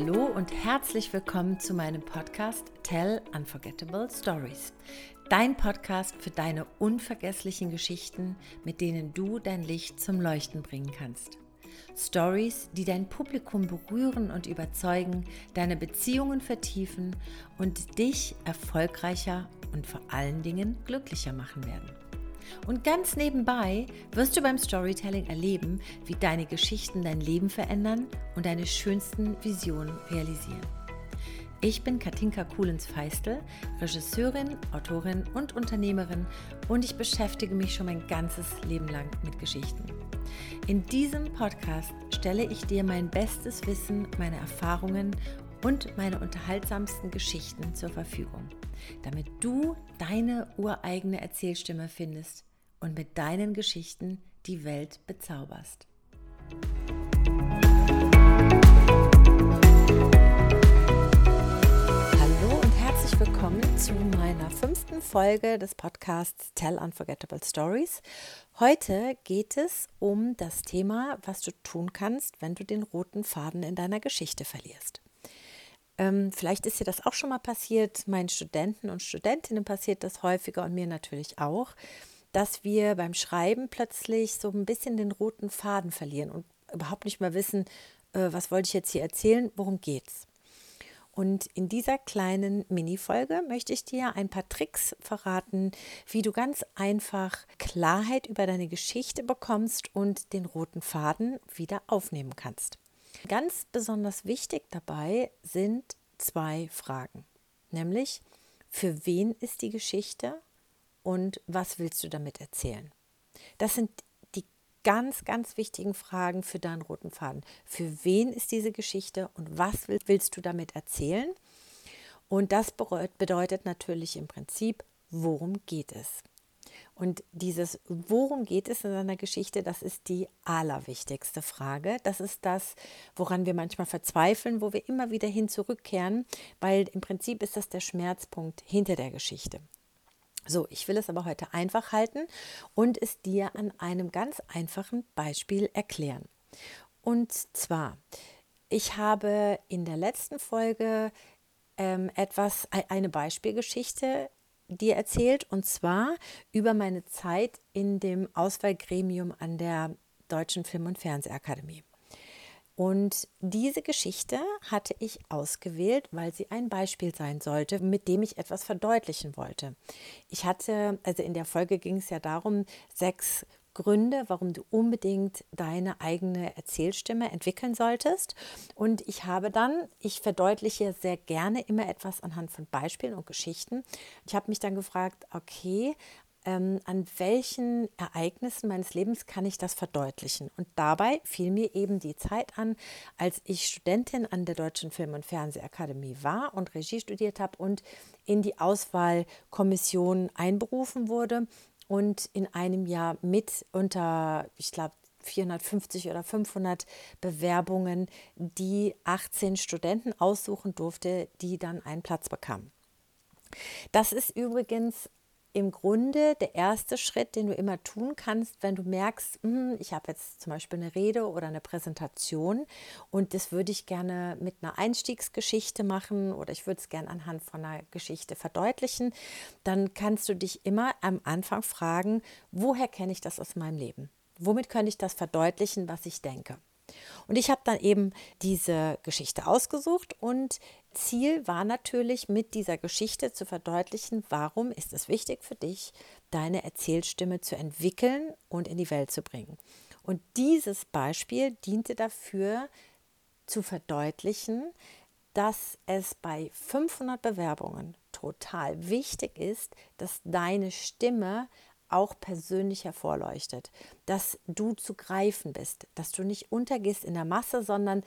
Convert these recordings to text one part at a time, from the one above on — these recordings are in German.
Hallo und herzlich willkommen zu meinem Podcast Tell Unforgettable Stories. Dein Podcast für deine unvergesslichen Geschichten, mit denen du dein Licht zum Leuchten bringen kannst. Stories, die dein Publikum berühren und überzeugen, deine Beziehungen vertiefen und dich erfolgreicher und vor allen Dingen glücklicher machen werden. Und ganz nebenbei wirst du beim Storytelling erleben, wie deine Geschichten dein Leben verändern und deine schönsten Visionen realisieren. Ich bin Katinka Kuhlens-Feistel, Regisseurin, Autorin und Unternehmerin und ich beschäftige mich schon mein ganzes Leben lang mit Geschichten. In diesem Podcast stelle ich dir mein bestes Wissen, meine Erfahrungen und meine unterhaltsamsten Geschichten zur Verfügung, damit du deine ureigene Erzählstimme findest und mit deinen Geschichten die Welt bezauberst. Hallo und herzlich willkommen zu meiner fünften Folge des Podcasts Tell Unforgettable Stories. Heute geht es um das Thema, was du tun kannst, wenn du den roten Faden in deiner Geschichte verlierst. Ähm, vielleicht ist dir das auch schon mal passiert. Meinen Studenten und Studentinnen passiert das häufiger und mir natürlich auch, dass wir beim Schreiben plötzlich so ein bisschen den roten Faden verlieren und überhaupt nicht mehr wissen, äh, was wollte ich jetzt hier erzählen, worum geht's. Und in dieser kleinen Mini-Folge möchte ich dir ein paar Tricks verraten, wie du ganz einfach Klarheit über deine Geschichte bekommst und den roten Faden wieder aufnehmen kannst. Ganz besonders wichtig dabei sind zwei Fragen, nämlich für wen ist die Geschichte und was willst du damit erzählen? Das sind die ganz, ganz wichtigen Fragen für deinen roten Faden. Für wen ist diese Geschichte und was willst du damit erzählen? Und das bedeutet natürlich im Prinzip, worum geht es? Und dieses, worum geht es in seiner Geschichte, das ist die allerwichtigste Frage. Das ist das, woran wir manchmal verzweifeln, wo wir immer wieder hin zurückkehren, weil im Prinzip ist das der Schmerzpunkt hinter der Geschichte. So, ich will es aber heute einfach halten und es dir an einem ganz einfachen Beispiel erklären. Und zwar, ich habe in der letzten Folge ähm, etwas, eine Beispielgeschichte dir erzählt und zwar über meine Zeit in dem Auswahlgremium an der Deutschen Film- und Fernsehakademie. Und diese Geschichte hatte ich ausgewählt, weil sie ein Beispiel sein sollte, mit dem ich etwas verdeutlichen wollte. Ich hatte, also in der Folge ging es ja darum, sechs Gründe, warum du unbedingt deine eigene Erzählstimme entwickeln solltest. Und ich habe dann, ich verdeutliche sehr gerne immer etwas anhand von Beispielen und Geschichten. Ich habe mich dann gefragt, okay, ähm, an welchen Ereignissen meines Lebens kann ich das verdeutlichen? Und dabei fiel mir eben die Zeit an, als ich Studentin an der Deutschen Film- und Fernsehakademie war und Regie studiert habe und in die Auswahlkommission einberufen wurde und in einem Jahr mit unter, ich glaube, 450 oder 500 Bewerbungen, die 18 Studenten aussuchen durfte, die dann einen Platz bekamen. Das ist übrigens im Grunde der erste Schritt, den du immer tun kannst, wenn du merkst, hm, ich habe jetzt zum Beispiel eine Rede oder eine Präsentation und das würde ich gerne mit einer Einstiegsgeschichte machen oder ich würde es gerne anhand von einer Geschichte verdeutlichen, dann kannst du dich immer am Anfang fragen, woher kenne ich das aus meinem Leben? Womit könnte ich das verdeutlichen, was ich denke? Und ich habe dann eben diese Geschichte ausgesucht und Ziel war natürlich mit dieser Geschichte zu verdeutlichen, warum ist es wichtig für dich, deine Erzählstimme zu entwickeln und in die Welt zu bringen. Und dieses Beispiel diente dafür zu verdeutlichen, dass es bei 500 Bewerbungen total wichtig ist, dass deine Stimme auch persönlich hervorleuchtet, dass du zu greifen bist, dass du nicht untergehst in der Masse, sondern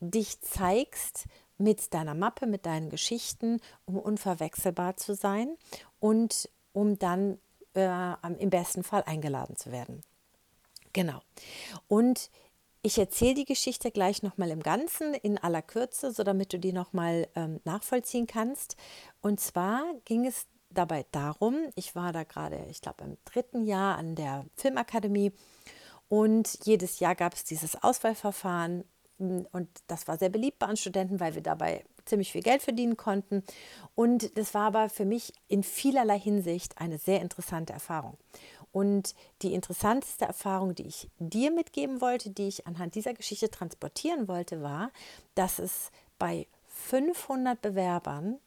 dich zeigst mit deiner Mappe, mit deinen Geschichten, um unverwechselbar zu sein und um dann äh, im besten Fall eingeladen zu werden. Genau. Und ich erzähle die Geschichte gleich nochmal im Ganzen in aller Kürze, so damit du die nochmal ähm, nachvollziehen kannst. Und zwar ging es dabei darum, ich war da gerade, ich glaube, im dritten Jahr an der Filmakademie und jedes Jahr gab es dieses Auswahlverfahren, und das war sehr beliebt bei uns Studenten, weil wir dabei ziemlich viel Geld verdienen konnten. Und das war aber für mich in vielerlei Hinsicht eine sehr interessante Erfahrung. Und die interessanteste Erfahrung, die ich dir mitgeben wollte, die ich anhand dieser Geschichte transportieren wollte, war, dass es bei 500 Bewerbern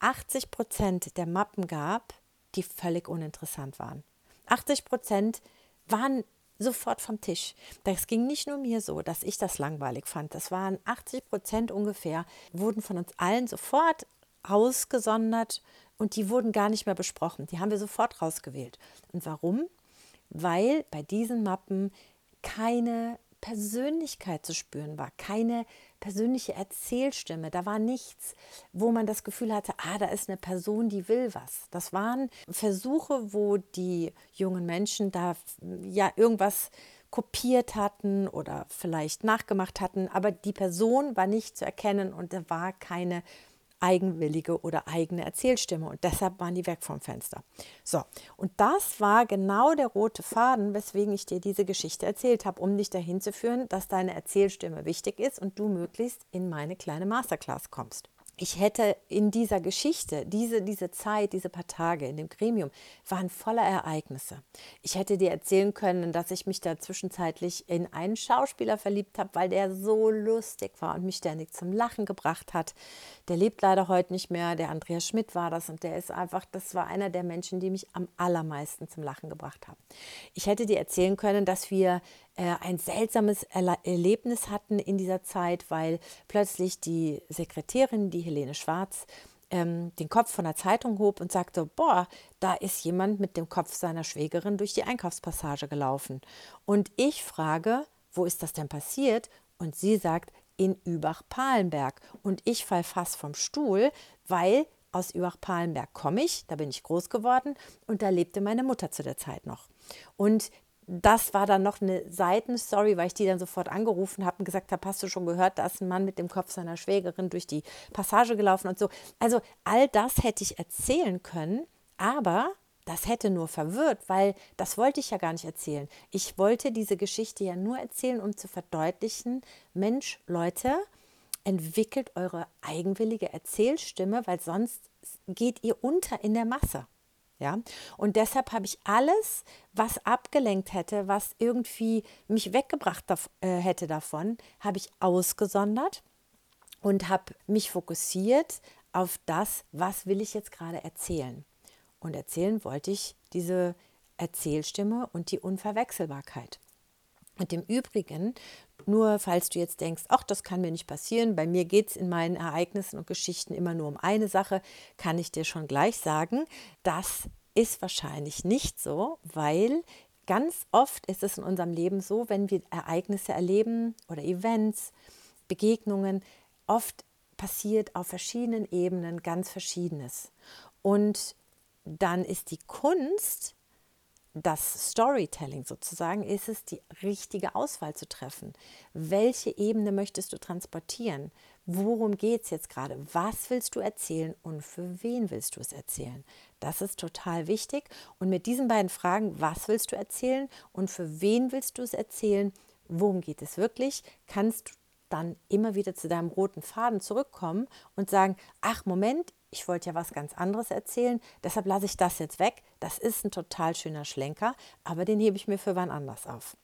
80 Prozent der Mappen gab, die völlig uninteressant waren. 80 Prozent waren sofort vom Tisch. Das ging nicht nur mir so, dass ich das langweilig fand. Das waren 80 Prozent ungefähr, wurden von uns allen sofort ausgesondert und die wurden gar nicht mehr besprochen. Die haben wir sofort rausgewählt. Und warum? Weil bei diesen Mappen keine Persönlichkeit zu spüren war, keine persönliche Erzählstimme. Da war nichts, wo man das Gefühl hatte, ah, da ist eine Person, die will was. Das waren Versuche, wo die jungen Menschen da ja irgendwas kopiert hatten oder vielleicht nachgemacht hatten, aber die Person war nicht zu erkennen und da war keine eigenwillige oder eigene Erzählstimme. Und deshalb waren die weg vom Fenster. So, und das war genau der rote Faden, weswegen ich dir diese Geschichte erzählt habe, um dich dahin zu führen, dass deine Erzählstimme wichtig ist und du möglichst in meine kleine Masterclass kommst ich hätte in dieser Geschichte, diese, diese Zeit, diese paar Tage in dem Gremium, waren voller Ereignisse. Ich hätte dir erzählen können, dass ich mich da zwischenzeitlich in einen Schauspieler verliebt habe, weil der so lustig war und mich ständig zum Lachen gebracht hat. Der lebt leider heute nicht mehr, der Andreas Schmidt war das und der ist einfach, das war einer der Menschen, die mich am allermeisten zum Lachen gebracht haben. Ich hätte dir erzählen können, dass wir äh, ein seltsames Erlebnis hatten in dieser Zeit, weil plötzlich die Sekretärin, die Helene Schwarz, ähm, den Kopf von der Zeitung hob und sagte, boah, da ist jemand mit dem Kopf seiner Schwägerin durch die Einkaufspassage gelaufen. Und ich frage, wo ist das denn passiert? Und sie sagt, in Übach-Palenberg. Und ich fall fast vom Stuhl, weil aus Übach-Palenberg komme ich, da bin ich groß geworden und da lebte meine Mutter zu der Zeit noch. Und das war dann noch eine Seitenstory, weil ich die dann sofort angerufen habe und gesagt habe, hast du schon gehört, da ist ein Mann mit dem Kopf seiner Schwägerin durch die Passage gelaufen und so. Also all das hätte ich erzählen können, aber das hätte nur verwirrt, weil das wollte ich ja gar nicht erzählen. Ich wollte diese Geschichte ja nur erzählen, um zu verdeutlichen, Mensch, Leute, entwickelt eure eigenwillige Erzählstimme, weil sonst geht ihr unter in der Masse. Ja? Und deshalb habe ich alles, was abgelenkt hätte, was irgendwie mich weggebracht äh, hätte davon, habe ich ausgesondert und habe mich fokussiert auf das, was will ich jetzt gerade erzählen. Und erzählen wollte ich diese Erzählstimme und die Unverwechselbarkeit. Und im Übrigen, nur falls du jetzt denkst, ach, das kann mir nicht passieren, bei mir geht es in meinen Ereignissen und Geschichten immer nur um eine Sache, kann ich dir schon gleich sagen, das ist wahrscheinlich nicht so, weil ganz oft ist es in unserem Leben so, wenn wir Ereignisse erleben oder Events, Begegnungen, oft passiert auf verschiedenen Ebenen ganz Verschiedenes. Und dann ist die Kunst, das Storytelling sozusagen ist es, die richtige Auswahl zu treffen. Welche Ebene möchtest du transportieren? Worum geht es jetzt gerade? Was willst du erzählen und für wen willst du es erzählen? Das ist total wichtig. Und mit diesen beiden Fragen, was willst du erzählen und für wen willst du es erzählen? Worum geht es wirklich? Kannst du dann immer wieder zu deinem roten Faden zurückkommen und sagen, ach Moment, ich wollte ja was ganz anderes erzählen, deshalb lasse ich das jetzt weg. Das ist ein total schöner Schlenker, aber den hebe ich mir für wann anders auf.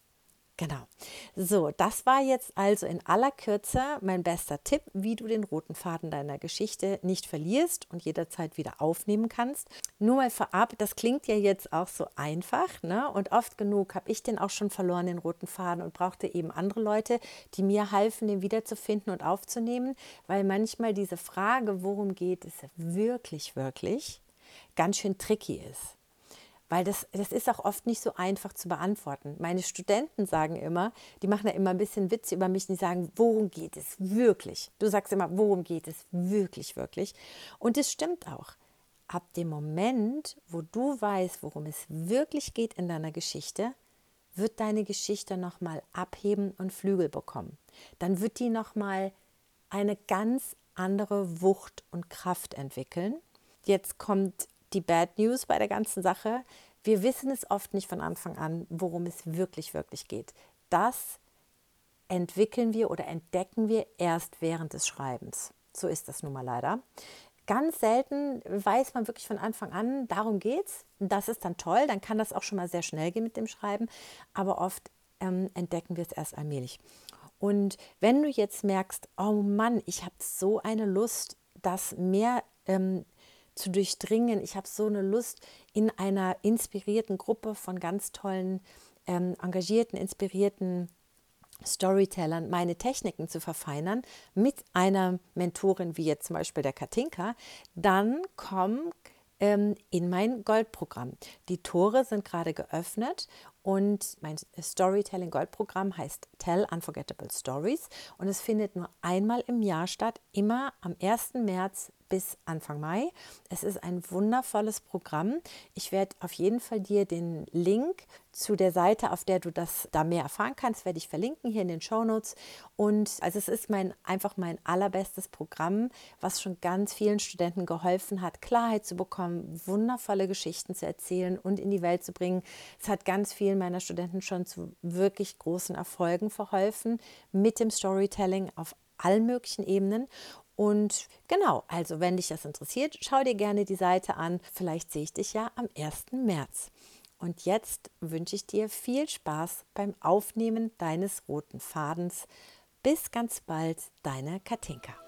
Genau. So, das war jetzt also in aller Kürze mein bester Tipp, wie du den roten Faden deiner Geschichte nicht verlierst und jederzeit wieder aufnehmen kannst. Nur mal vorab, das klingt ja jetzt auch so einfach, ne? Und oft genug habe ich den auch schon verloren, den roten Faden, und brauchte eben andere Leute, die mir halfen, den wiederzufinden und aufzunehmen, weil manchmal diese Frage, worum geht es wirklich, wirklich, ganz schön tricky ist. Weil das, das ist auch oft nicht so einfach zu beantworten. Meine Studenten sagen immer, die machen da immer ein bisschen Witze über mich, die sagen, worum geht es wirklich? Du sagst immer, worum geht es wirklich, wirklich? Und es stimmt auch. Ab dem Moment, wo du weißt, worum es wirklich geht in deiner Geschichte, wird deine Geschichte nochmal abheben und Flügel bekommen. Dann wird die nochmal eine ganz andere Wucht und Kraft entwickeln. Jetzt kommt die Bad News bei der ganzen Sache. Wir wissen es oft nicht von Anfang an, worum es wirklich, wirklich geht. Das entwickeln wir oder entdecken wir erst während des Schreibens. So ist das nun mal leider. Ganz selten weiß man wirklich von Anfang an, darum geht's. Das ist dann toll, dann kann das auch schon mal sehr schnell gehen mit dem Schreiben, aber oft ähm, entdecken wir es erst allmählich. Und wenn du jetzt merkst, oh Mann, ich habe so eine Lust, das mehr ähm, zu durchdringen, ich habe so eine Lust, in einer inspirierten Gruppe von ganz tollen, ähm, engagierten, inspirierten Storytellern meine Techniken zu verfeinern mit einer Mentorin wie jetzt zum Beispiel der Katinka, dann komm ähm, in mein Goldprogramm. Die Tore sind gerade geöffnet und mein Storytelling Goldprogramm heißt Tell Unforgettable Stories und es findet nur einmal im Jahr statt, immer am 1. März bis Anfang Mai. Es ist ein wundervolles Programm. Ich werde auf jeden Fall dir den Link zu der Seite, auf der du das da mehr erfahren kannst, werde ich verlinken hier in den Show Notes. Und also es ist mein einfach mein allerbestes Programm, was schon ganz vielen Studenten geholfen hat, Klarheit zu bekommen, wundervolle Geschichten zu erzählen und in die Welt zu bringen. Es hat ganz vielen meiner Studenten schon zu wirklich großen Erfolgen verholfen mit dem Storytelling auf allen möglichen Ebenen. Und genau, also wenn dich das interessiert, schau dir gerne die Seite an. Vielleicht sehe ich dich ja am 1. März. Und jetzt wünsche ich dir viel Spaß beim Aufnehmen deines roten Fadens. Bis ganz bald, deine Katinka.